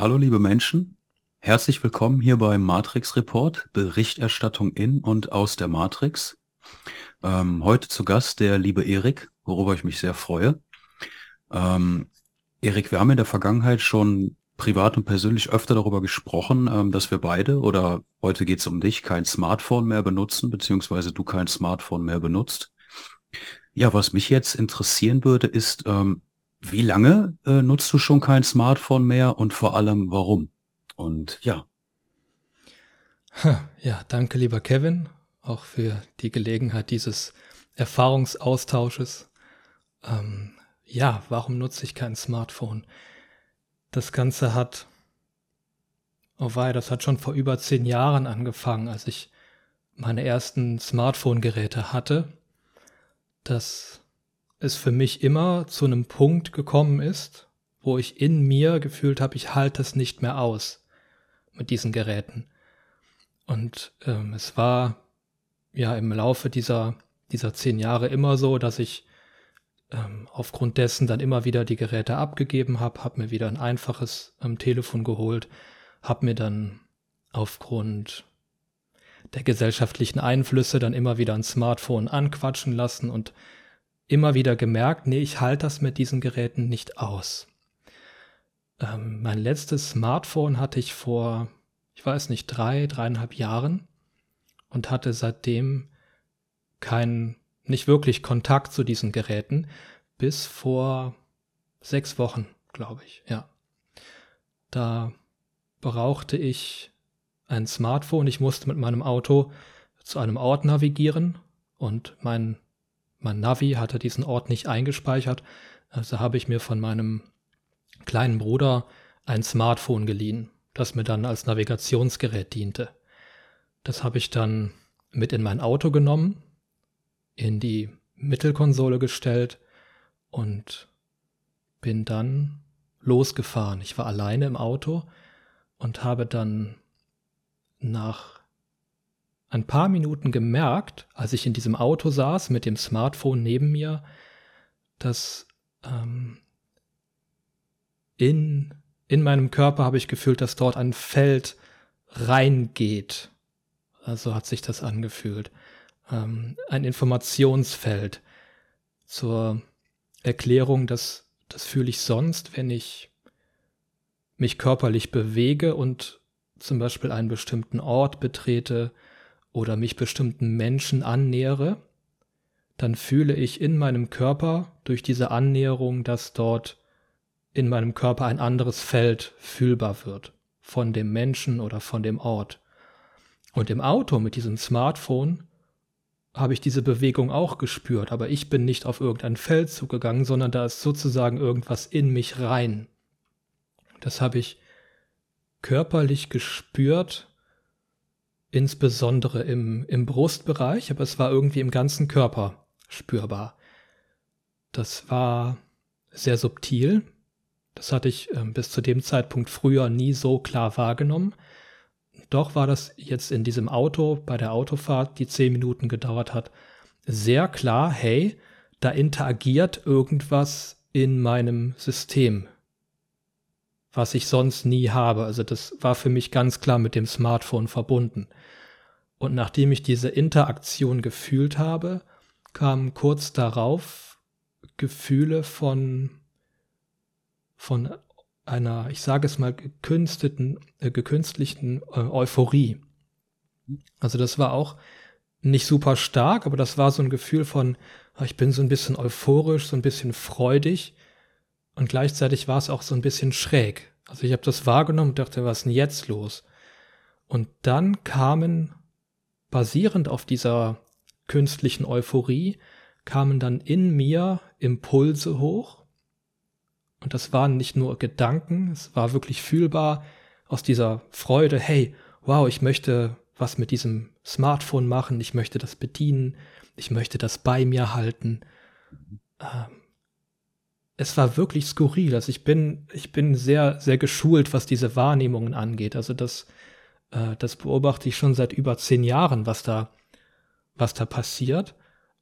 Hallo liebe Menschen, herzlich willkommen hier beim Matrix Report, Berichterstattung in und aus der Matrix. Ähm, heute zu Gast der liebe Erik, worüber ich mich sehr freue. Ähm, Erik, wir haben in der Vergangenheit schon privat und persönlich öfter darüber gesprochen, ähm, dass wir beide, oder heute geht es um dich, kein Smartphone mehr benutzen, beziehungsweise du kein Smartphone mehr benutzt. Ja, was mich jetzt interessieren würde, ist, ähm, wie lange äh, nutzt du schon kein Smartphone mehr und vor allem warum? Und ja. Ja, danke lieber Kevin, auch für die Gelegenheit dieses Erfahrungsaustausches. Ähm, ja, warum nutze ich kein Smartphone? Das Ganze hat, oh wei, das hat schon vor über zehn Jahren angefangen, als ich meine ersten Smartphone-Geräte hatte. Das es für mich immer zu einem Punkt gekommen ist, wo ich in mir gefühlt habe, ich halte es nicht mehr aus mit diesen Geräten. Und ähm, es war ja im Laufe dieser, dieser zehn Jahre immer so, dass ich ähm, aufgrund dessen dann immer wieder die Geräte abgegeben habe, habe mir wieder ein einfaches ähm, Telefon geholt, habe mir dann aufgrund der gesellschaftlichen Einflüsse dann immer wieder ein Smartphone anquatschen lassen und immer wieder gemerkt, nee, ich halte das mit diesen Geräten nicht aus. Ähm, mein letztes Smartphone hatte ich vor, ich weiß nicht, drei, dreieinhalb Jahren und hatte seitdem keinen, nicht wirklich Kontakt zu diesen Geräten bis vor sechs Wochen, glaube ich, ja. Da brauchte ich ein Smartphone. Ich musste mit meinem Auto zu einem Ort navigieren und mein mein Navi hatte diesen Ort nicht eingespeichert, also habe ich mir von meinem kleinen Bruder ein Smartphone geliehen, das mir dann als Navigationsgerät diente. Das habe ich dann mit in mein Auto genommen, in die Mittelkonsole gestellt und bin dann losgefahren. Ich war alleine im Auto und habe dann nach ein paar Minuten gemerkt, als ich in diesem Auto saß mit dem Smartphone neben mir, dass ähm, in, in meinem Körper habe ich gefühlt, dass dort ein Feld reingeht. Also hat sich das angefühlt. Ähm, ein Informationsfeld zur Erklärung, dass das fühle ich sonst, wenn ich mich körperlich bewege und zum Beispiel einen bestimmten Ort betrete, oder mich bestimmten Menschen annähere, dann fühle ich in meinem Körper durch diese Annäherung, dass dort in meinem Körper ein anderes Feld fühlbar wird von dem Menschen oder von dem Ort. Und im Auto mit diesem Smartphone habe ich diese Bewegung auch gespürt, aber ich bin nicht auf irgendein Feld zugegangen, sondern da ist sozusagen irgendwas in mich rein. Das habe ich körperlich gespürt insbesondere im, im Brustbereich, aber es war irgendwie im ganzen Körper spürbar. Das war sehr subtil. Das hatte ich äh, bis zu dem Zeitpunkt früher nie so klar wahrgenommen. Doch war das jetzt in diesem Auto, bei der Autofahrt, die zehn Minuten gedauert hat, sehr klar, hey, da interagiert irgendwas in meinem System, was ich sonst nie habe. Also das war für mich ganz klar mit dem Smartphone verbunden. Und nachdem ich diese Interaktion gefühlt habe, kamen kurz darauf Gefühle von, von einer, ich sage es mal, gekünsteten, äh, gekünstlichen äh, Euphorie. Also das war auch nicht super stark, aber das war so ein Gefühl von, ich bin so ein bisschen euphorisch, so ein bisschen freudig und gleichzeitig war es auch so ein bisschen schräg. Also ich habe das wahrgenommen und dachte, was ist denn jetzt los? Und dann kamen, basierend auf dieser künstlichen Euphorie, kamen dann in mir Impulse hoch. Und das waren nicht nur Gedanken, es war wirklich fühlbar aus dieser Freude, hey, wow, ich möchte was mit diesem Smartphone machen, ich möchte das bedienen, ich möchte das bei mir halten. Ähm, es war wirklich skurril. Also ich bin, ich bin sehr, sehr geschult, was diese Wahrnehmungen angeht. Also das, äh, das beobachte ich schon seit über zehn Jahren, was da, was da passiert.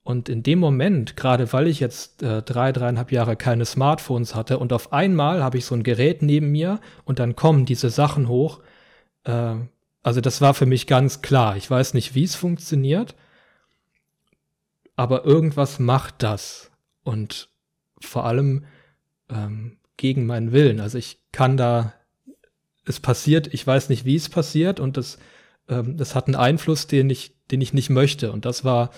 Und in dem Moment, gerade weil ich jetzt äh, drei, dreieinhalb Jahre keine Smartphones hatte und auf einmal habe ich so ein Gerät neben mir und dann kommen diese Sachen hoch. Äh, also das war für mich ganz klar. Ich weiß nicht, wie es funktioniert, aber irgendwas macht das. Und vor allem ähm, gegen meinen Willen. Also ich kann da, es passiert, ich weiß nicht, wie es passiert und das, ähm, das hat einen Einfluss, den ich, den ich nicht möchte. Und das war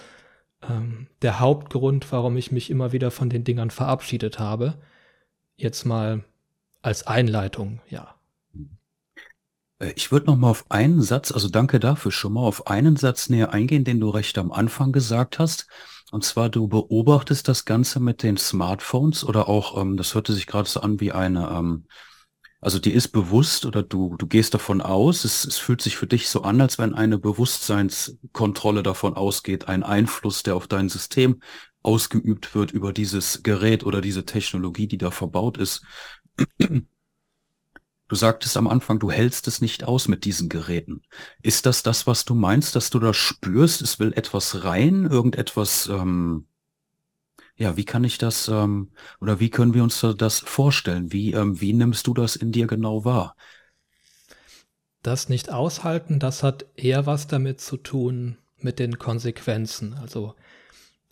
ähm, der Hauptgrund, warum ich mich immer wieder von den Dingern verabschiedet habe. Jetzt mal als Einleitung, ja. Äh, ich würde noch mal auf einen Satz, also danke dafür schon mal, auf einen Satz näher eingehen, den du recht am Anfang gesagt hast. Und zwar, du beobachtest das Ganze mit den Smartphones oder auch, ähm, das hörte sich gerade so an wie eine, ähm, also dir ist bewusst oder du, du gehst davon aus, es, es fühlt sich für dich so an, als wenn eine Bewusstseinskontrolle davon ausgeht, ein Einfluss, der auf dein System ausgeübt wird über dieses Gerät oder diese Technologie, die da verbaut ist. Du sagtest am Anfang, du hältst es nicht aus mit diesen Geräten. Ist das das, was du meinst, dass du da spürst, es will etwas rein, irgendetwas, ähm, ja, wie kann ich das, ähm, oder wie können wir uns das vorstellen? Wie, ähm, wie nimmst du das in dir genau wahr? Das nicht aushalten, das hat eher was damit zu tun mit den Konsequenzen. Also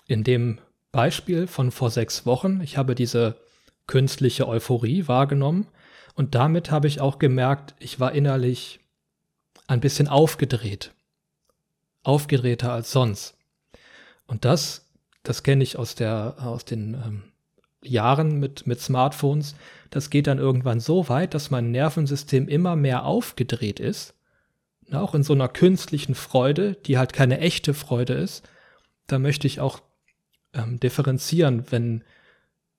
in dem Beispiel von vor sechs Wochen, ich habe diese künstliche Euphorie wahrgenommen und damit habe ich auch gemerkt, ich war innerlich ein bisschen aufgedreht. Aufgedrehter als sonst. Und das, das kenne ich aus, der, aus den ähm, Jahren mit, mit Smartphones. Das geht dann irgendwann so weit, dass mein Nervensystem immer mehr aufgedreht ist. Na, auch in so einer künstlichen Freude, die halt keine echte Freude ist. Da möchte ich auch ähm, differenzieren, wenn,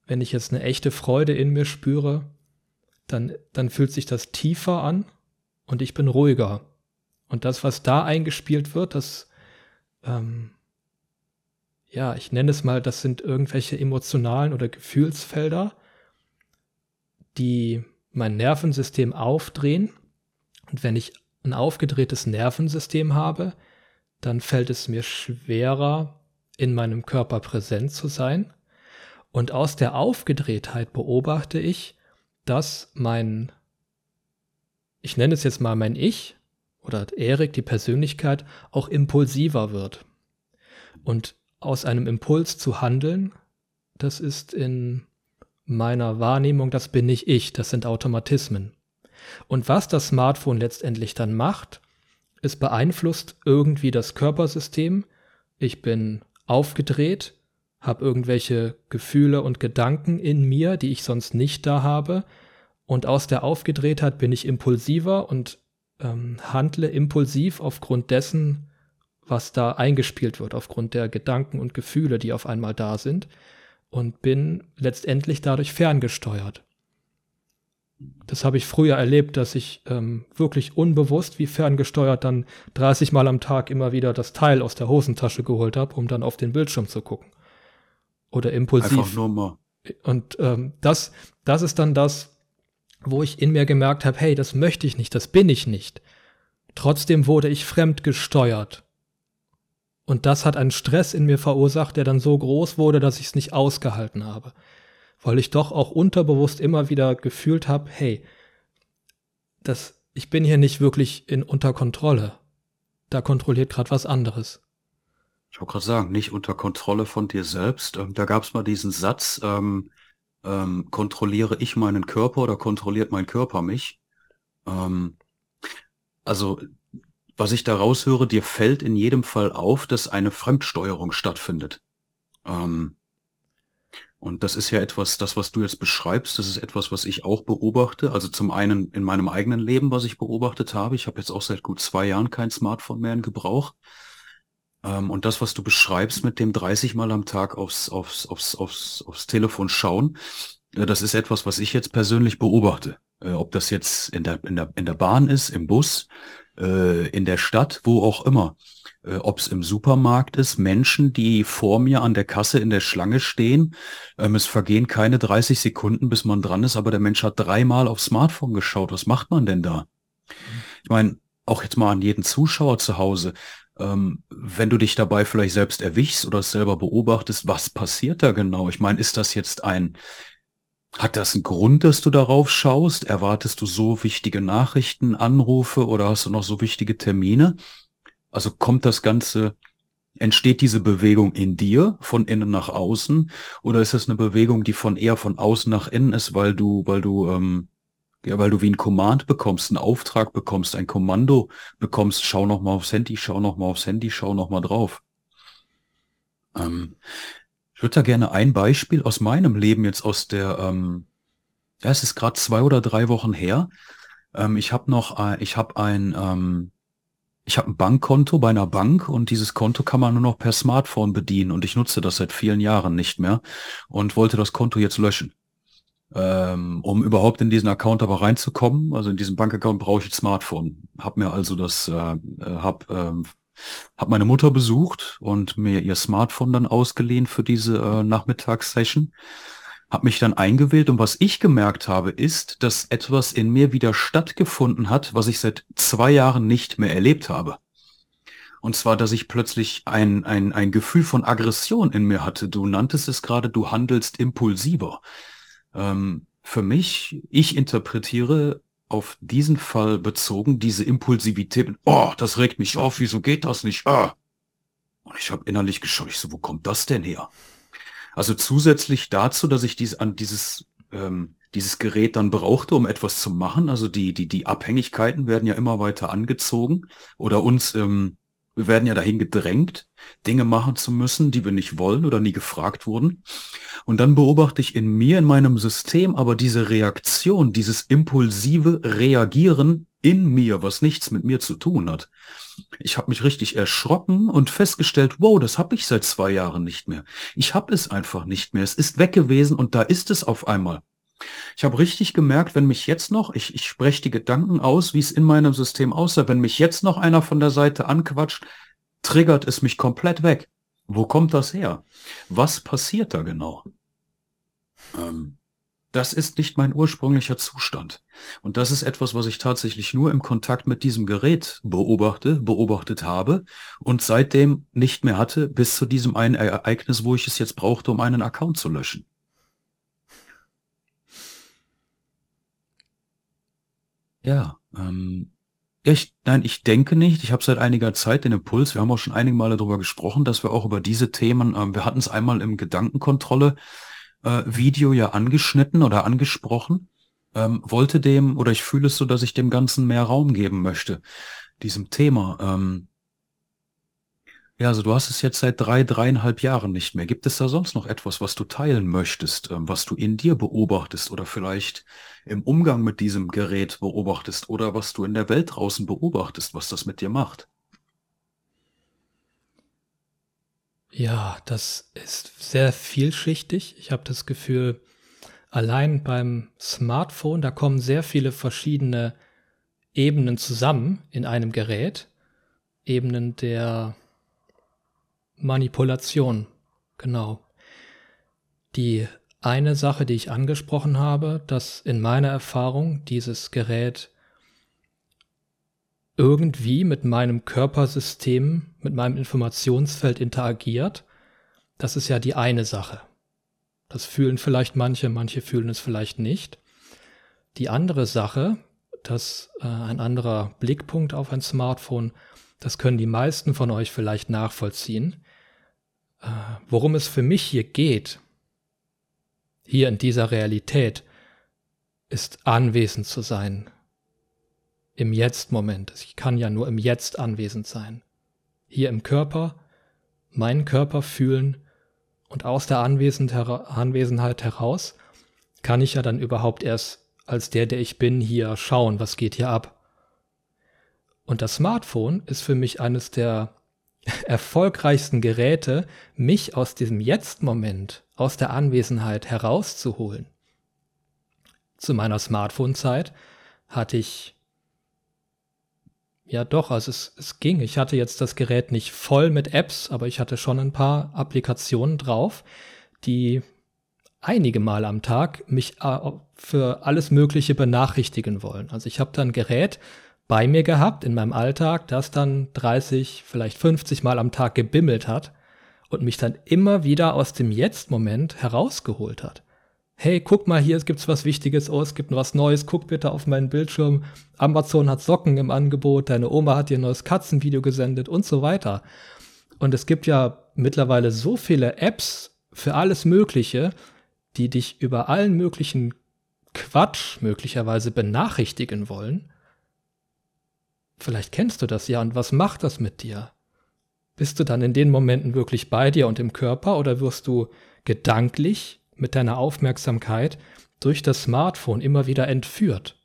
wenn ich jetzt eine echte Freude in mir spüre, dann, dann fühlt sich das tiefer an und ich bin ruhiger. Und das, was da eingespielt wird, das, ähm, ja, ich nenne es mal, das sind irgendwelche emotionalen oder Gefühlsfelder, die mein Nervensystem aufdrehen. Und wenn ich ein aufgedrehtes Nervensystem habe, dann fällt es mir schwerer, in meinem Körper präsent zu sein. Und aus der Aufgedrehtheit beobachte ich, dass mein, ich nenne es jetzt mal mein Ich oder Erik, die Persönlichkeit, auch impulsiver wird. Und aus einem Impuls zu handeln, das ist in meiner Wahrnehmung, das bin nicht ich, das sind Automatismen. Und was das Smartphone letztendlich dann macht, es beeinflusst irgendwie das Körpersystem. Ich bin aufgedreht, habe irgendwelche Gefühle und Gedanken in mir, die ich sonst nicht da habe. Und aus der Aufgedrehtheit bin ich impulsiver und ähm, handle impulsiv aufgrund dessen, was da eingespielt wird, aufgrund der Gedanken und Gefühle, die auf einmal da sind. Und bin letztendlich dadurch ferngesteuert. Das habe ich früher erlebt, dass ich ähm, wirklich unbewusst wie ferngesteuert dann 30 Mal am Tag immer wieder das Teil aus der Hosentasche geholt habe, um dann auf den Bildschirm zu gucken oder impulsiv. Einfach nur mal. Und ähm, das, das ist dann das, wo ich in mir gemerkt habe, hey, das möchte ich nicht, das bin ich nicht. Trotzdem wurde ich fremd gesteuert. Und das hat einen Stress in mir verursacht, der dann so groß wurde, dass ich es nicht ausgehalten habe. Weil ich doch auch unterbewusst immer wieder gefühlt habe, hey, das, ich bin hier nicht wirklich in unter Kontrolle. Da kontrolliert gerade was anderes. Ich wollte gerade sagen, nicht unter Kontrolle von dir selbst. Ähm, da gab es mal diesen Satz, ähm, ähm, kontrolliere ich meinen Körper oder kontrolliert mein Körper mich? Ähm, also, was ich da raushöre, dir fällt in jedem Fall auf, dass eine Fremdsteuerung stattfindet. Ähm, und das ist ja etwas, das, was du jetzt beschreibst, das ist etwas, was ich auch beobachte. Also zum einen in meinem eigenen Leben, was ich beobachtet habe. Ich habe jetzt auch seit gut zwei Jahren kein Smartphone mehr in Gebrauch. Ähm, und das, was du beschreibst mit dem 30 Mal am Tag aufs, aufs, aufs, aufs, aufs Telefon schauen, äh, das ist etwas, was ich jetzt persönlich beobachte. Äh, ob das jetzt in der, in der, in der Bahn ist, im Bus, äh, in der Stadt, wo auch immer. Äh, ob es im Supermarkt ist, Menschen, die vor mir an der Kasse in der Schlange stehen. Ähm, es vergehen keine 30 Sekunden, bis man dran ist, aber der Mensch hat dreimal aufs Smartphone geschaut. Was macht man denn da? Ich meine, auch jetzt mal an jeden Zuschauer zu Hause, ähm, wenn du dich dabei vielleicht selbst erwischst oder selber beobachtest, was passiert da genau? Ich meine, ist das jetzt ein, hat das einen Grund, dass du darauf schaust? Erwartest du so wichtige Nachrichten, Anrufe oder hast du noch so wichtige Termine? Also kommt das Ganze, entsteht diese Bewegung in dir von innen nach außen oder ist es eine Bewegung, die von eher von außen nach innen ist, weil du, weil du ähm, ja, weil du wie ein Command bekommst, einen Auftrag bekommst, ein Kommando bekommst, schau noch mal aufs Handy, schau noch mal aufs Handy, schau noch mal drauf. Ähm, ich würde da gerne ein Beispiel aus meinem Leben jetzt aus der, ähm, ja, es ist gerade zwei oder drei Wochen her. Ähm, ich habe noch, äh, ich habe ein, ähm, ich habe ein Bankkonto bei einer Bank und dieses Konto kann man nur noch per Smartphone bedienen und ich nutze das seit vielen Jahren nicht mehr und wollte das Konto jetzt löschen. Ähm, um überhaupt in diesen Account aber reinzukommen, also in diesen Bankaccount brauche ich ein Smartphone. Hab mir also das, äh, äh, hab, ähm, hab meine Mutter besucht und mir ihr Smartphone dann ausgeliehen für diese äh, Nachmittagssession. Hab mich dann eingewählt und was ich gemerkt habe, ist, dass etwas in mir wieder stattgefunden hat, was ich seit zwei Jahren nicht mehr erlebt habe. Und zwar, dass ich plötzlich ein, ein, ein Gefühl von Aggression in mir hatte. Du nanntest es gerade, du handelst impulsiver. Ähm, für mich, ich interpretiere auf diesen Fall bezogen diese Impulsivität. Oh, das regt mich auf, wieso geht das nicht? Ah. Und ich habe innerlich geschaut, ich so, wo kommt das denn her? Also zusätzlich dazu, dass ich dies, an dieses, ähm, dieses Gerät dann brauchte, um etwas zu machen. Also die, die, die Abhängigkeiten werden ja immer weiter angezogen oder uns ähm, wir werden ja dahin gedrängt, Dinge machen zu müssen, die wir nicht wollen oder nie gefragt wurden. Und dann beobachte ich in mir, in meinem System, aber diese Reaktion, dieses impulsive Reagieren in mir, was nichts mit mir zu tun hat. Ich habe mich richtig erschrocken und festgestellt, wow, das habe ich seit zwei Jahren nicht mehr. Ich habe es einfach nicht mehr. Es ist weg gewesen und da ist es auf einmal. Ich habe richtig gemerkt, wenn mich jetzt noch, ich, ich spreche die Gedanken aus, wie es in meinem System aussah, wenn mich jetzt noch einer von der Seite anquatscht, triggert es mich komplett weg. Wo kommt das her? Was passiert da genau? Ähm, das ist nicht mein ursprünglicher Zustand. Und das ist etwas, was ich tatsächlich nur im Kontakt mit diesem Gerät beobachte, beobachtet habe und seitdem nicht mehr hatte, bis zu diesem einen Ereignis, wo ich es jetzt brauchte, um einen Account zu löschen. Ja, ähm, ich, nein, ich denke nicht. Ich habe seit einiger Zeit den Impuls, wir haben auch schon einige Male darüber gesprochen, dass wir auch über diese Themen, ähm, wir hatten es einmal im Gedankenkontrolle äh, ja angeschnitten oder angesprochen, ähm, wollte dem, oder ich fühle es so, dass ich dem Ganzen mehr Raum geben möchte, diesem Thema. Ähm, ja, also du hast es jetzt seit drei, dreieinhalb Jahren nicht mehr. Gibt es da sonst noch etwas, was du teilen möchtest, ähm, was du in dir beobachtest oder vielleicht im Umgang mit diesem Gerät beobachtest oder was du in der Welt draußen beobachtest, was das mit dir macht? Ja, das ist sehr vielschichtig. Ich habe das Gefühl, allein beim Smartphone, da kommen sehr viele verschiedene Ebenen zusammen in einem Gerät. Ebenen der Manipulation, genau. Die eine Sache, die ich angesprochen habe, dass in meiner Erfahrung dieses Gerät irgendwie mit meinem Körpersystem, mit meinem Informationsfeld interagiert, das ist ja die eine Sache. Das fühlen vielleicht manche, manche fühlen es vielleicht nicht. Die andere Sache, dass äh, ein anderer Blickpunkt auf ein Smartphone, das können die meisten von euch vielleicht nachvollziehen, worum es für mich hier geht, hier in dieser Realität, ist anwesend zu sein. Im Jetzt-Moment. Ich kann ja nur im Jetzt anwesend sein. Hier im Körper, meinen Körper fühlen und aus der Anwesenheit heraus kann ich ja dann überhaupt erst als der, der ich bin, hier schauen, was geht hier ab. Und das Smartphone ist für mich eines der erfolgreichsten Geräte, mich aus diesem Jetzt-Moment, aus der Anwesenheit herauszuholen. Zu meiner Smartphone-Zeit hatte ich ja doch, also es, es ging. Ich hatte jetzt das Gerät nicht voll mit Apps, aber ich hatte schon ein paar Applikationen drauf, die einige Mal am Tag mich äh, für alles Mögliche benachrichtigen wollen. Also ich habe da ein Gerät, bei mir gehabt in meinem Alltag, das dann 30, vielleicht 50 Mal am Tag gebimmelt hat und mich dann immer wieder aus dem Jetzt-Moment herausgeholt hat. Hey, guck mal hier, es gibt was Wichtiges, oh, es gibt was Neues, guck bitte auf meinen Bildschirm. Amazon hat Socken im Angebot, deine Oma hat dir ein neues Katzenvideo gesendet und so weiter. Und es gibt ja mittlerweile so viele Apps für alles Mögliche, die dich über allen möglichen Quatsch möglicherweise benachrichtigen wollen. Vielleicht kennst du das ja und was macht das mit dir? Bist du dann in den Momenten wirklich bei dir und im Körper oder wirst du gedanklich mit deiner Aufmerksamkeit durch das Smartphone immer wieder entführt?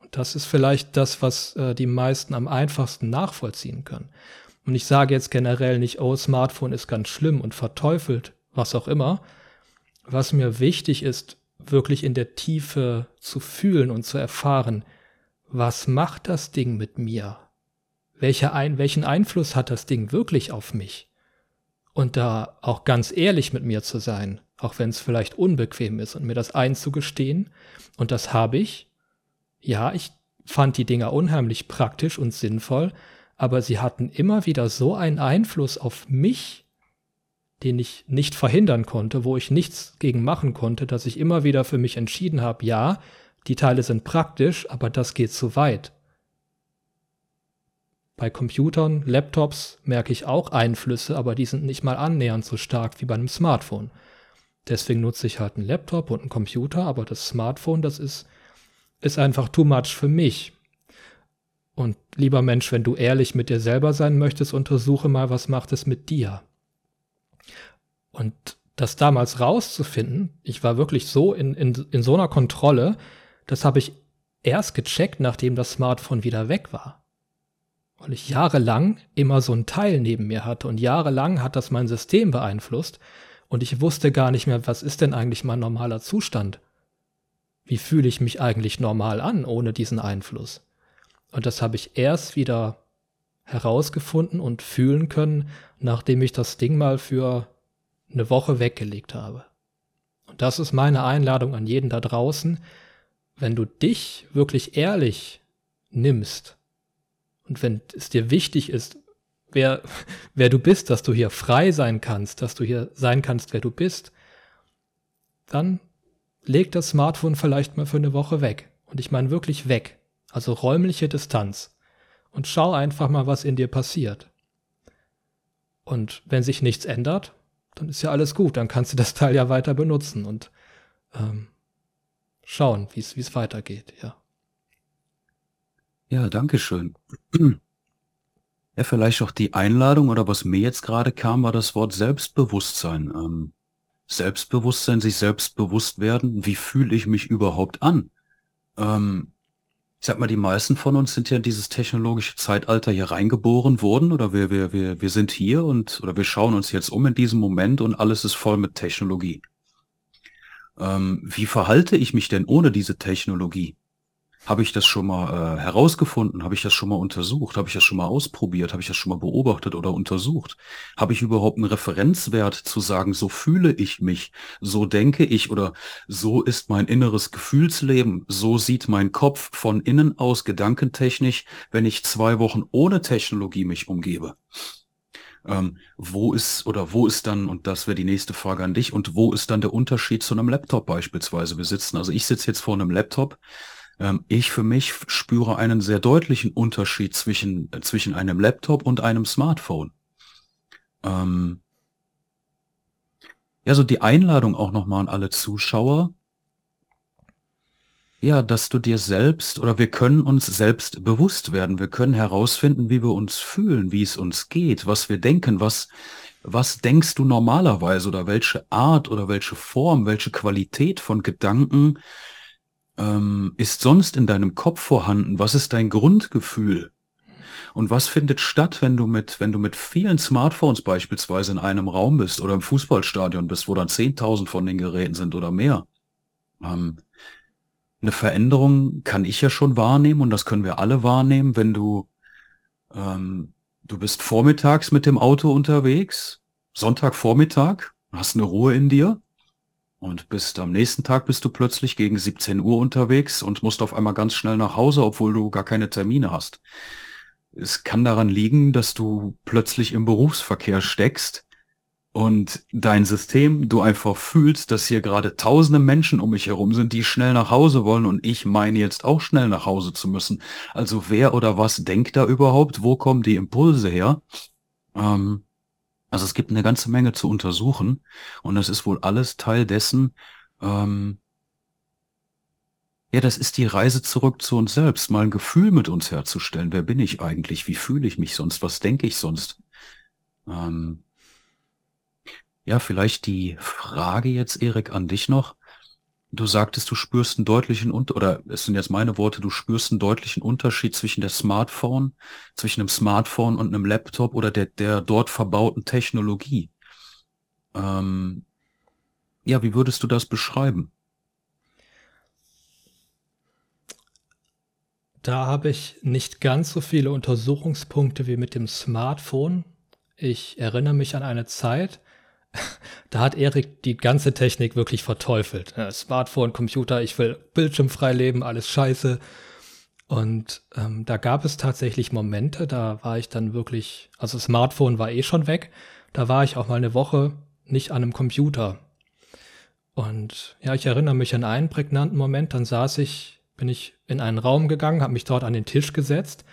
Und das ist vielleicht das, was äh, die meisten am einfachsten nachvollziehen können. Und ich sage jetzt generell nicht, oh, Smartphone ist ganz schlimm und verteufelt, was auch immer. Was mir wichtig ist, wirklich in der Tiefe zu fühlen und zu erfahren, was macht das Ding mit mir? welcher ein, welchen Einfluss hat das Ding wirklich auf mich? Und da auch ganz ehrlich mit mir zu sein, auch wenn es vielleicht unbequem ist und mir das einzugestehen. Und das habe ich. Ja, ich fand die Dinger unheimlich praktisch und sinnvoll, aber sie hatten immer wieder so einen Einfluss auf mich, den ich nicht verhindern konnte, wo ich nichts gegen machen konnte, dass ich immer wieder für mich entschieden habe, ja, die Teile sind praktisch, aber das geht zu weit. Bei Computern, Laptops merke ich auch Einflüsse, aber die sind nicht mal annähernd so stark wie bei einem Smartphone. Deswegen nutze ich halt einen Laptop und einen Computer, aber das Smartphone, das ist, ist einfach too much für mich. Und lieber Mensch, wenn du ehrlich mit dir selber sein möchtest, untersuche mal, was macht es mit dir. Und das damals rauszufinden, ich war wirklich so in, in, in so einer Kontrolle, das habe ich erst gecheckt, nachdem das Smartphone wieder weg war weil ich jahrelang immer so ein Teil neben mir hatte und jahrelang hat das mein System beeinflusst und ich wusste gar nicht mehr, was ist denn eigentlich mein normaler Zustand? Wie fühle ich mich eigentlich normal an ohne diesen Einfluss? Und das habe ich erst wieder herausgefunden und fühlen können, nachdem ich das Ding mal für eine Woche weggelegt habe. Und das ist meine Einladung an jeden da draußen, wenn du dich wirklich ehrlich nimmst und wenn es dir wichtig ist, wer, wer du bist, dass du hier frei sein kannst, dass du hier sein kannst, wer du bist, dann leg das Smartphone vielleicht mal für eine Woche weg. Und ich meine wirklich weg. Also räumliche Distanz. Und schau einfach mal, was in dir passiert. Und wenn sich nichts ändert, dann ist ja alles gut. Dann kannst du das Teil ja weiter benutzen und ähm, schauen, wie es weitergeht, ja. Ja, danke schön. Ja, vielleicht auch die Einladung oder was mir jetzt gerade kam, war das Wort Selbstbewusstsein. Ähm, Selbstbewusstsein, sich selbst bewusst werden, wie fühle ich mich überhaupt an? Ähm, ich sag mal, die meisten von uns sind ja in dieses technologische Zeitalter hier reingeboren worden oder wir, wir, wir, wir sind hier und oder wir schauen uns jetzt um in diesem Moment und alles ist voll mit Technologie. Ähm, wie verhalte ich mich denn ohne diese Technologie? Habe ich das schon mal äh, herausgefunden? Habe ich das schon mal untersucht? Habe ich das schon mal ausprobiert? Habe ich das schon mal beobachtet oder untersucht? Habe ich überhaupt einen Referenzwert zu sagen, so fühle ich mich, so denke ich oder so ist mein inneres Gefühlsleben, so sieht mein Kopf von innen aus gedankentechnisch, wenn ich zwei Wochen ohne Technologie mich umgebe? Ähm, wo ist oder wo ist dann, und das wäre die nächste Frage an dich, und wo ist dann der Unterschied zu einem Laptop beispielsweise? Wir sitzen, also ich sitze jetzt vor einem Laptop, ähm, ich für mich spüre einen sehr deutlichen Unterschied zwischen, äh, zwischen einem Laptop und einem Smartphone. Ähm, ja, so die Einladung auch nochmal an alle Zuschauer. Ja, dass du dir selbst oder wir können uns selbst bewusst werden. Wir können herausfinden, wie wir uns fühlen, wie es uns geht, was wir denken, was, was denkst du normalerweise oder welche Art oder welche Form, welche Qualität von Gedanken ähm, ist sonst in deinem Kopf vorhanden? Was ist dein Grundgefühl? Und was findet statt, wenn du mit, wenn du mit vielen Smartphones beispielsweise in einem Raum bist oder im Fußballstadion bist, wo dann 10.000 von den Geräten sind oder mehr? Ähm, eine Veränderung kann ich ja schon wahrnehmen und das können wir alle wahrnehmen, wenn du, ähm, du bist vormittags mit dem Auto unterwegs, Sonntagvormittag, hast eine Ruhe in dir Und bist am nächsten Tag bist du plötzlich gegen 17 Uhr unterwegs und musst auf einmal ganz schnell nach Hause, obwohl du gar keine Termine hast. Es kann daran liegen, dass du plötzlich im Berufsverkehr steckst und dein System, du einfach fühlst, dass hier gerade tausende Menschen um mich herum sind, die schnell nach Hause wollen und ich meine jetzt auch schnell nach Hause zu müssen. Also wer oder was denkt da überhaupt? Wo kommen die Impulse her? Ähm, also es gibt eine ganze Menge zu untersuchen und das ist wohl alles Teil dessen, ähm, ja, das ist die Reise zurück zu uns selbst, mal ein Gefühl mit uns herzustellen. Wer bin ich eigentlich? Wie fühle ich mich sonst? Was denke ich sonst? Ähm, ja, vielleicht die Frage jetzt, Erik, an dich noch. Du sagtest, du spürst einen deutlichen Unter oder es sind jetzt meine Worte, du spürst einen deutlichen Unterschied zwischen der Smartphone, zwischen einem Smartphone und einem Laptop oder der, der dort verbauten Technologie. Ähm, ja, wie würdest du das beschreiben? Da habe ich nicht ganz so viele Untersuchungspunkte wie mit dem Smartphone. Ich erinnere mich an eine Zeit, da hat Erik die ganze Technik wirklich verteufelt. Smartphone, Computer, ich will bildschirmfrei leben, alles scheiße. Und ähm, da gab es tatsächlich Momente, da war ich dann wirklich, also Smartphone war eh schon weg, da war ich auch mal eine Woche nicht an einem Computer. Und ja, ich erinnere mich an einen prägnanten Moment, dann saß ich, bin ich in einen Raum gegangen, habe mich dort an den Tisch gesetzt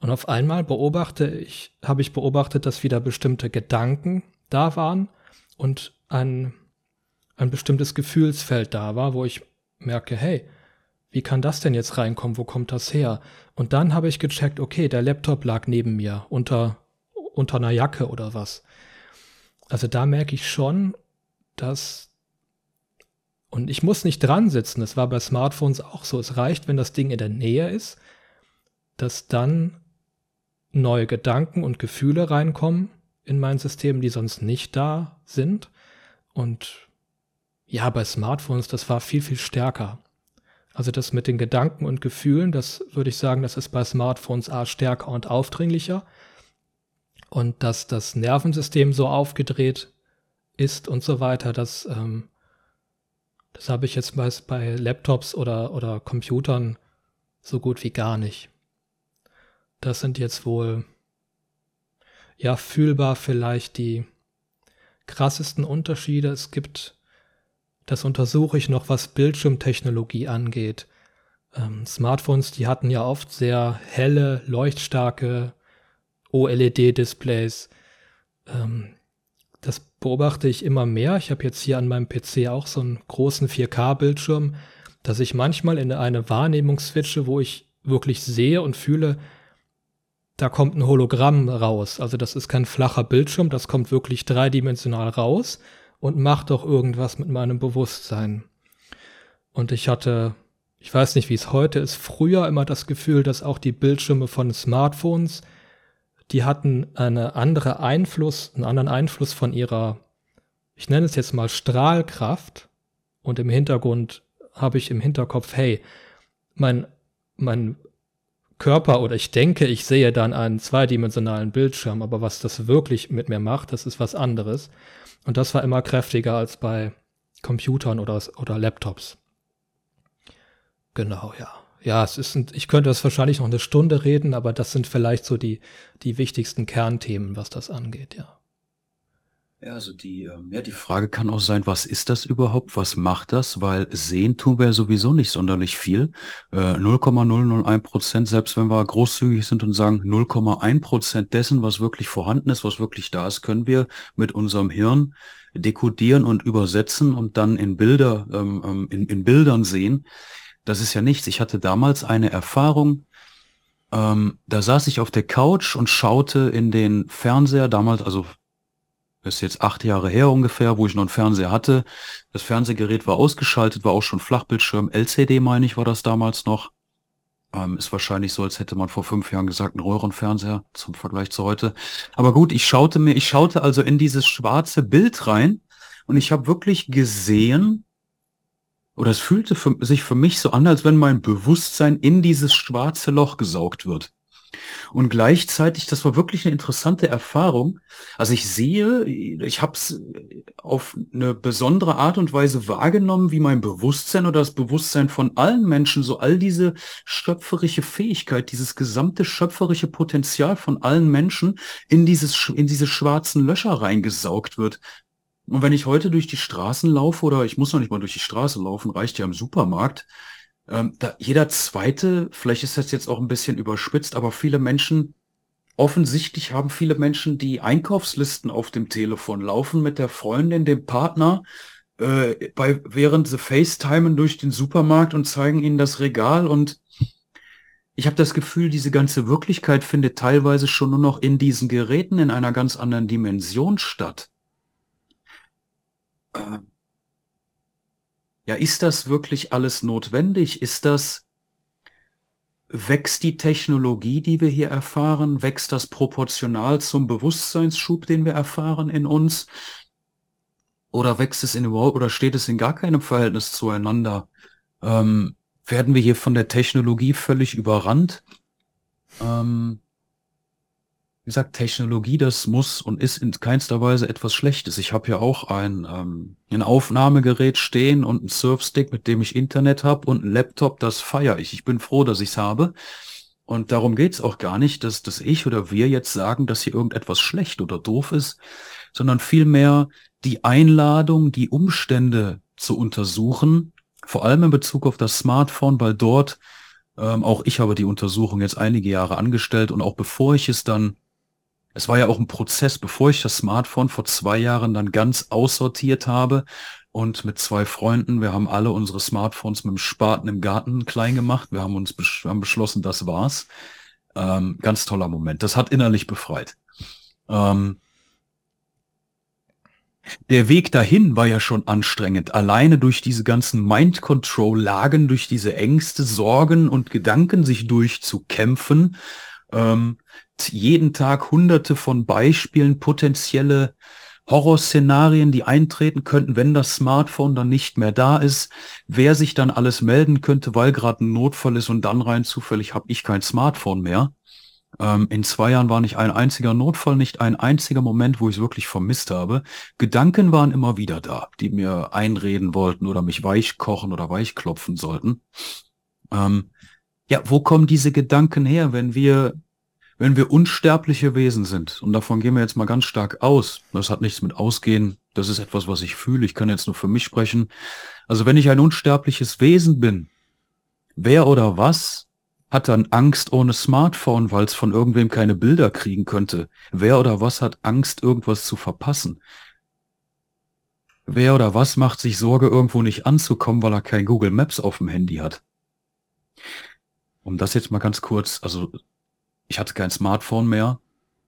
und auf einmal beobachte ich, habe ich beobachtet, dass wieder bestimmte Gedanken da waren und ein, ein bestimmtes Gefühlsfeld da war, wo ich merke, hey, wie kann das denn jetzt reinkommen? Wo kommt das her? Und dann habe ich gecheckt, okay, der Laptop lag neben mir unter, unter einer Jacke oder was. Also da merke ich schon, dass, und ich muss nicht dran sitzen, das war bei Smartphones auch so, es reicht, wenn das Ding in der Nähe ist, dass dann neue Gedanken und Gefühle reinkommen in mein System, die sonst nicht da sind. Und ja, bei Smartphones, das war viel, viel stärker. Also das mit den Gedanken und Gefühlen, das würde ich sagen, das ist bei Smartphones A stärker und aufdringlicher. Und dass das Nervensystem so aufgedreht ist und so weiter, das, ähm, das habe ich jetzt bei, bei Laptops oder, oder Computern so gut wie gar nicht. Das sind jetzt wohl ja fühlbar vielleicht die krassesten Unterschiede. Es gibt, das untersuche ich noch, was Bildschirmtechnologie angeht. Ähm, Smartphones, die hatten ja oft sehr helle, leuchtstarke OLED-Displays. Ähm, das beobachte ich immer mehr. Ich habe jetzt hier an meinem PC auch so einen großen 4K-Bildschirm, dass ich manchmal in eine Wahrnehmung switche, wo ich wirklich sehe und fühle, da kommt ein Hologramm raus. Also das ist kein flacher Bildschirm, das kommt wirklich dreidimensional raus und macht doch irgendwas mit meinem Bewusstsein. Und ich hatte, ich weiß nicht, wie es heute ist, früher immer das Gefühl, dass auch die Bildschirme von Smartphones, die hatten eine andere Einfluss, einen anderen Einfluss von ihrer, ich nenne es jetzt mal Strahlkraft. Und im Hintergrund habe ich im Hinterkopf, hey, mein, mein Körper oder ich denke, ich sehe dann einen zweidimensionalen Bildschirm, aber was das wirklich mit mir macht, das ist was anderes. Und das war immer kräftiger als bei Computern oder, oder Laptops. Genau, ja. Ja, es ist, ein, ich könnte das wahrscheinlich noch eine Stunde reden, aber das sind vielleicht so die, die wichtigsten Kernthemen, was das angeht, ja. Ja, also die, ähm, ja, die Frage kann auch sein, was ist das überhaupt? Was macht das? Weil sehen tun wir sowieso nicht sonderlich viel. Äh, 0,001 Prozent, selbst wenn wir großzügig sind und sagen 0,1 Prozent dessen, was wirklich vorhanden ist, was wirklich da ist, können wir mit unserem Hirn dekodieren und übersetzen und dann in Bilder, ähm, ähm in, in Bildern sehen. Das ist ja nichts. Ich hatte damals eine Erfahrung, ähm, da saß ich auf der Couch und schaute in den Fernseher, damals, also ist jetzt acht Jahre her ungefähr, wo ich noch einen Fernseher hatte. Das Fernsehgerät war ausgeschaltet, war auch schon Flachbildschirm. LCD meine ich, war das damals noch. Ähm, ist wahrscheinlich so, als hätte man vor fünf Jahren gesagt, ein Röhrenfernseher zum Vergleich zu heute. Aber gut, ich schaute mir, ich schaute also in dieses schwarze Bild rein und ich habe wirklich gesehen, oder es fühlte für, sich für mich so an, als wenn mein Bewusstsein in dieses schwarze Loch gesaugt wird. Und gleichzeitig, das war wirklich eine interessante Erfahrung. Also ich sehe, ich habe es auf eine besondere Art und Weise wahrgenommen, wie mein Bewusstsein oder das Bewusstsein von allen Menschen, so all diese schöpferische Fähigkeit, dieses gesamte schöpferische Potenzial von allen Menschen in dieses, in diese schwarzen Löcher reingesaugt wird. Und wenn ich heute durch die Straßen laufe oder ich muss noch nicht mal durch die Straße laufen, reicht ja im Supermarkt, ähm, da jeder zweite, vielleicht ist das jetzt auch ein bisschen überspitzt, aber viele Menschen, offensichtlich haben viele Menschen die Einkaufslisten auf dem Telefon laufen mit der Freundin, dem Partner, äh, bei, während sie FaceTimen durch den Supermarkt und zeigen ihnen das Regal und ich habe das Gefühl, diese ganze Wirklichkeit findet teilweise schon nur noch in diesen Geräten in einer ganz anderen Dimension statt. Äh, ja, ist das wirklich alles notwendig? Ist das, wächst die Technologie, die wir hier erfahren, wächst das proportional zum Bewusstseinsschub, den wir erfahren in uns? Oder wächst es in überhaupt, oder steht es in gar keinem Verhältnis zueinander? Ähm, werden wir hier von der Technologie völlig überrannt? Ähm, wie gesagt, Technologie, das muss und ist in keinster Weise etwas Schlechtes. Ich habe ja auch ein, ähm, ein Aufnahmegerät stehen und einen Surfstick, mit dem ich Internet habe und einen Laptop, das feiere ich. Ich bin froh, dass ich es habe. Und darum geht's auch gar nicht, dass, dass ich oder wir jetzt sagen, dass hier irgendetwas schlecht oder doof ist, sondern vielmehr die Einladung, die Umstände zu untersuchen, vor allem in Bezug auf das Smartphone, weil dort, ähm, auch ich habe die Untersuchung jetzt einige Jahre angestellt und auch bevor ich es dann es war ja auch ein Prozess, bevor ich das Smartphone vor zwei Jahren dann ganz aussortiert habe und mit zwei Freunden, wir haben alle unsere Smartphones mit dem Spaten im Garten klein gemacht. Wir haben uns besch haben beschlossen, das war's. Ähm, ganz toller Moment. Das hat innerlich befreit. Ähm, der Weg dahin war ja schon anstrengend. Alleine durch diese ganzen Mind-Control-Lagen, durch diese Ängste, Sorgen und Gedanken sich durchzukämpfen, ähm, jeden Tag hunderte von Beispielen, potenzielle Horrorszenarien, die eintreten könnten, wenn das Smartphone dann nicht mehr da ist, wer sich dann alles melden könnte, weil gerade ein Notfall ist und dann rein zufällig habe ich kein Smartphone mehr. Ähm, in zwei Jahren war nicht ein einziger Notfall, nicht ein einziger Moment, wo ich es wirklich vermisst habe. Gedanken waren immer wieder da, die mir einreden wollten oder mich weichkochen oder weichklopfen sollten. Ähm, ja, wo kommen diese Gedanken her, wenn wir wenn wir unsterbliche Wesen sind, und davon gehen wir jetzt mal ganz stark aus, das hat nichts mit Ausgehen, das ist etwas, was ich fühle, ich kann jetzt nur für mich sprechen. Also wenn ich ein unsterbliches Wesen bin, wer oder was hat dann Angst ohne Smartphone, weil es von irgendwem keine Bilder kriegen könnte? Wer oder was hat Angst, irgendwas zu verpassen? Wer oder was macht sich Sorge, irgendwo nicht anzukommen, weil er kein Google Maps auf dem Handy hat? Um das jetzt mal ganz kurz, also ich hatte kein Smartphone mehr,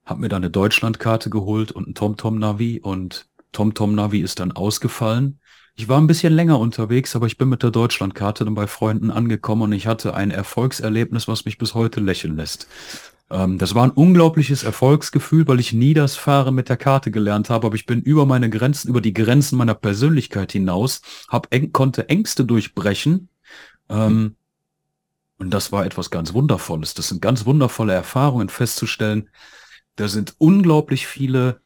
habe mir dann eine Deutschlandkarte geholt und ein TomTom-Navi und TomTom-Navi ist dann ausgefallen. Ich war ein bisschen länger unterwegs, aber ich bin mit der Deutschlandkarte dann bei Freunden angekommen und ich hatte ein Erfolgserlebnis, was mich bis heute lächeln lässt. Ähm, das war ein unglaubliches Erfolgsgefühl, weil ich nie das Fahren mit der Karte gelernt habe, aber ich bin über meine Grenzen, über die Grenzen meiner Persönlichkeit hinaus, hab eng, konnte Ängste durchbrechen, ähm, und das war etwas ganz Wundervolles. Das sind ganz wundervolle Erfahrungen festzustellen. Da sind unglaublich viele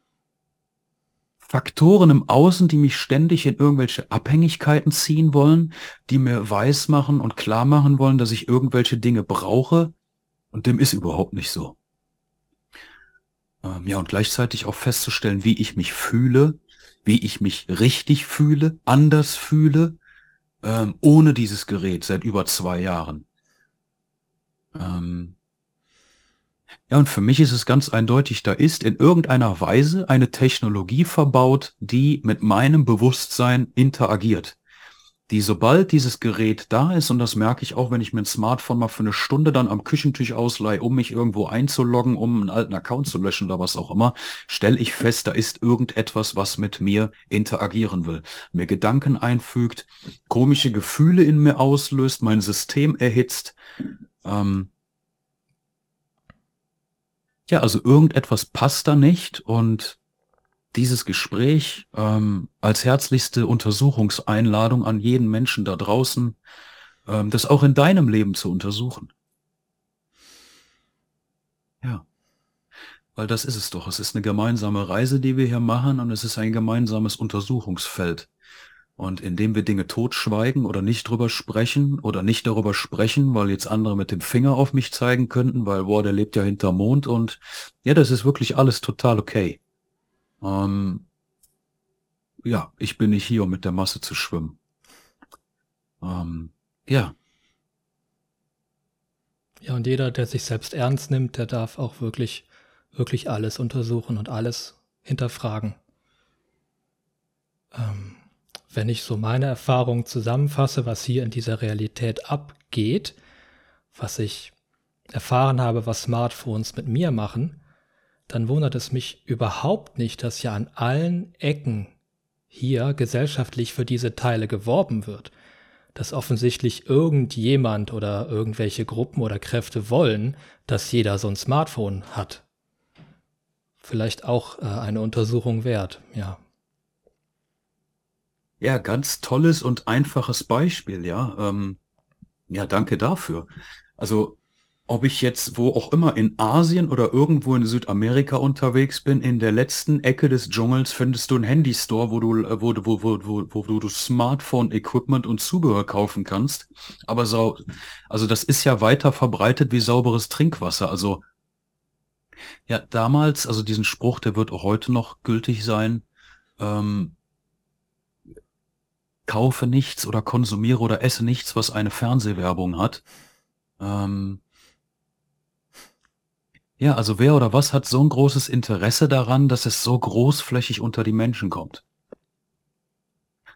Faktoren im Außen, die mich ständig in irgendwelche Abhängigkeiten ziehen wollen, die mir weismachen und klar machen wollen, dass ich irgendwelche Dinge brauche. Und dem ist überhaupt nicht so. Ähm, ja, und gleichzeitig auch festzustellen, wie ich mich fühle, wie ich mich richtig fühle, anders fühle, ähm, ohne dieses Gerät seit über zwei Jahren. Ähm, ja, und für mich ist es ganz eindeutig, da ist in irgendeiner Weise eine Technologie verbaut, die mit meinem Bewusstsein interagiert. Die, sobald dieses Gerät da ist, und das merke ich auch, wenn ich mir ein Smartphone mal für eine Stunde dann am Küchentisch ausleihe, um mich irgendwo einzuloggen, um einen alten Account zu löschen oder was auch immer, stelle ich fest, da ist irgendetwas, was mit mir interagieren will, mir Gedanken einfügt, komische Gefühle in mir auslöst, mein System erhitzt, ähm, ja, also irgendetwas passt da nicht und dieses Gespräch ähm, als herzlichste Untersuchungseinladung an jeden Menschen da draußen, ähm, das auch in deinem Leben zu untersuchen. Ja. Weil das ist es doch. Es ist eine gemeinsame Reise, die wir hier machen und es ist ein gemeinsames Untersuchungsfeld. Und indem wir Dinge totschweigen oder nicht drüber sprechen oder nicht darüber sprechen, weil jetzt andere mit dem Finger auf mich zeigen könnten, weil, boah, der lebt ja hinter Mond und ja, das ist wirklich alles total okay. Ähm, ja, ich bin nicht hier, um mit der Masse zu schwimmen. Ähm, ja. Ja, und jeder, der sich selbst ernst nimmt, der darf auch wirklich, wirklich alles untersuchen und alles hinterfragen. Ähm, wenn ich so meine Erfahrung zusammenfasse, was hier in dieser Realität abgeht, was ich erfahren habe, was Smartphones mit mir machen, dann wundert es mich überhaupt nicht, dass ja an allen Ecken hier gesellschaftlich für diese Teile geworben wird, dass offensichtlich irgendjemand oder irgendwelche Gruppen oder Kräfte wollen, dass jeder so ein Smartphone hat. Vielleicht auch äh, eine Untersuchung wert, ja. Ja, ganz tolles und einfaches Beispiel, ja. Ähm, ja, danke dafür. Also, ob ich jetzt wo auch immer in Asien oder irgendwo in Südamerika unterwegs bin, in der letzten Ecke des Dschungels findest du einen Handystore, wo du, äh, wo, wo, wo, wo, wo du Smartphone-Equipment und Zubehör kaufen kannst. Aber so, also das ist ja weiter verbreitet wie sauberes Trinkwasser. Also, ja, damals, also diesen Spruch, der wird auch heute noch gültig sein. Ähm, kaufe nichts oder konsumiere oder esse nichts, was eine Fernsehwerbung hat. Ähm, ja, also wer oder was hat so ein großes Interesse daran, dass es so großflächig unter die Menschen kommt?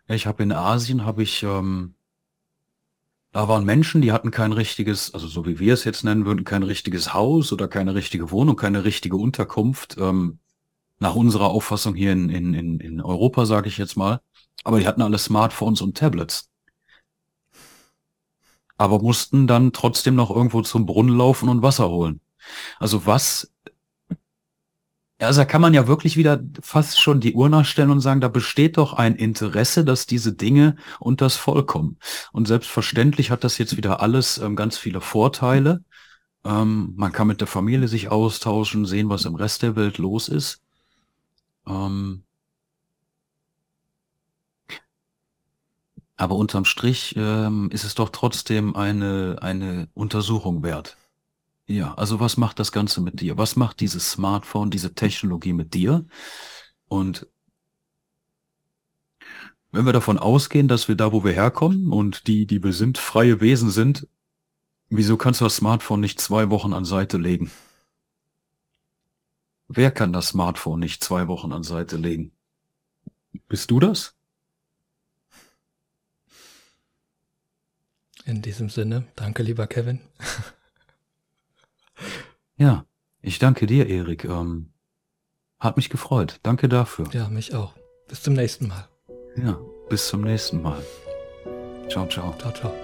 Ich habe in Asien, habe ich, ähm, da waren Menschen, die hatten kein richtiges, also so wie wir es jetzt nennen würden, kein richtiges Haus oder keine richtige Wohnung, keine richtige Unterkunft. Ähm, nach unserer Auffassung hier in, in, in, in Europa, sage ich jetzt mal. Aber die hatten alle Smartphones und Tablets. Aber mussten dann trotzdem noch irgendwo zum Brunnen laufen und Wasser holen. Also was, also da kann man ja wirklich wieder fast schon die Uhr nachstellen und sagen, da besteht doch ein Interesse, dass diese Dinge und das Vollkommen. Und selbstverständlich hat das jetzt wieder alles ähm, ganz viele Vorteile. Ähm, man kann mit der Familie sich austauschen, sehen, was im Rest der Welt los ist. Ähm, Aber unterm Strich ähm, ist es doch trotzdem eine, eine Untersuchung wert. Ja, also was macht das Ganze mit dir? Was macht dieses Smartphone, diese Technologie mit dir? Und wenn wir davon ausgehen, dass wir da, wo wir herkommen und die, die wir sind, freie Wesen sind, wieso kannst du das Smartphone nicht zwei Wochen an Seite legen? Wer kann das Smartphone nicht zwei Wochen an Seite legen? Bist du das? In diesem Sinne, danke lieber Kevin. ja, ich danke dir, Erik. Ähm, hat mich gefreut. Danke dafür. Ja, mich auch. Bis zum nächsten Mal. Ja, bis zum nächsten Mal. Ciao, ciao. Ciao, ciao.